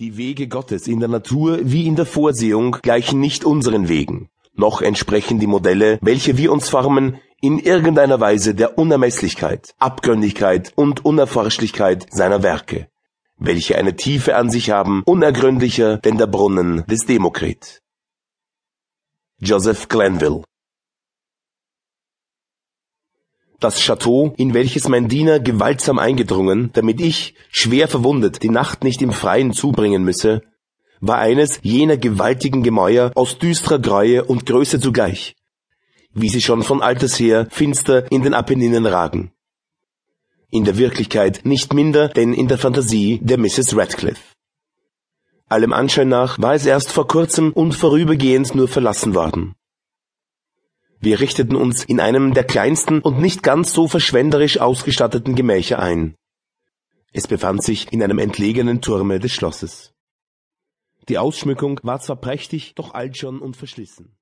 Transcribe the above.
Die Wege Gottes in der Natur wie in der Vorsehung gleichen nicht unseren Wegen, noch entsprechen die Modelle, welche wir uns formen, in irgendeiner Weise der Unermesslichkeit, Abgründigkeit und Unerforschlichkeit seiner Werke, welche eine Tiefe an sich haben, unergründlicher denn der Brunnen des Demokrit. Joseph Glanville Das Chateau, in welches mein Diener gewaltsam eingedrungen, damit ich, schwer verwundet, die Nacht nicht im Freien zubringen müsse, war eines jener gewaltigen Gemäuer aus düsterer Greue und Größe zugleich, wie sie schon von alters her finster in den Apenninen ragen. In der Wirklichkeit nicht minder denn in der Fantasie der Mrs. Radcliffe. Allem Anschein nach war es erst vor kurzem und vorübergehend nur verlassen worden. Wir richteten uns in einem der kleinsten und nicht ganz so verschwenderisch ausgestatteten Gemächer ein. Es befand sich in einem entlegenen Turme des Schlosses. Die Ausschmückung war zwar prächtig, doch alt schon und verschlissen.